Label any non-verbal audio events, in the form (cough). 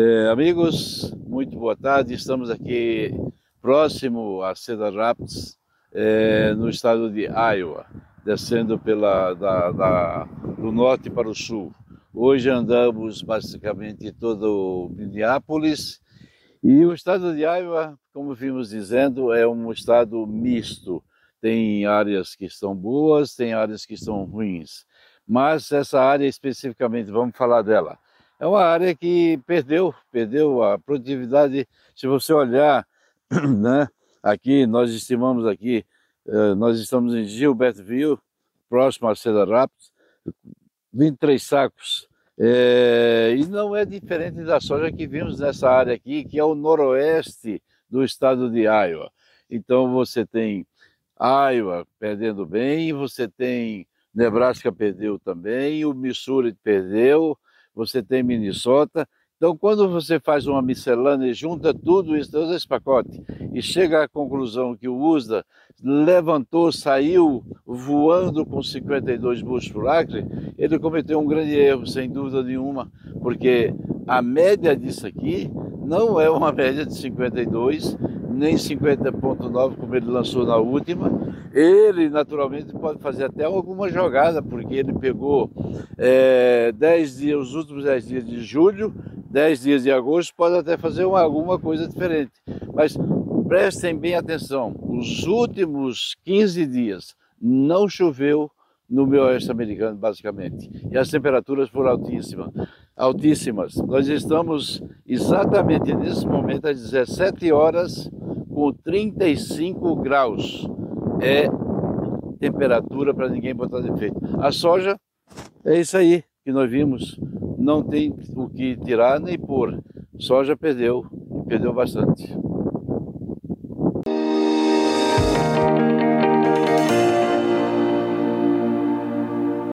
É, amigos, muito boa tarde. Estamos aqui próximo a Cedar Rapids, é, no estado de Iowa, descendo pela, da, da, do norte para o sul. Hoje andamos basicamente todo Minneapolis e o estado de Iowa, como vimos dizendo, é um estado misto. Tem áreas que estão boas, tem áreas que estão ruins. Mas essa área especificamente, vamos falar dela é uma área que perdeu, perdeu a produtividade. Se você olhar, (clears throat) né, aqui nós estimamos aqui, eh, nós estamos em Gilbertville, próximo a Cedar Rapids, 23 sacos. É, e não é diferente da soja que vimos nessa área aqui, que é o noroeste do estado de Iowa. Então você tem Iowa perdendo bem, você tem Nebraska perdeu também, o Missouri perdeu, você tem Minnesota. Então, quando você faz uma miscelânea e junta tudo isso, todo esse pacote, e chega à conclusão que o USDA levantou, saiu voando com 52 bushos por acre, ele cometeu um grande erro, sem dúvida nenhuma, porque a média disso aqui não é uma média de 52, nem 50.9 como ele lançou na última. Ele naturalmente pode fazer até alguma jogada, porque ele pegou é, 10 dias, os últimos 10 dias de julho, 10 dias de agosto, pode até fazer uma, alguma coisa diferente. Mas prestem bem atenção, os últimos 15 dias não choveu no meio oeste americano, basicamente. E as temperaturas foram altíssimas. altíssimas. Nós estamos exatamente nesse momento às 17 horas com 35 graus. É temperatura para ninguém botar defeito. A soja é isso aí que nós vimos. Não tem o que tirar nem pôr. Soja perdeu, perdeu bastante.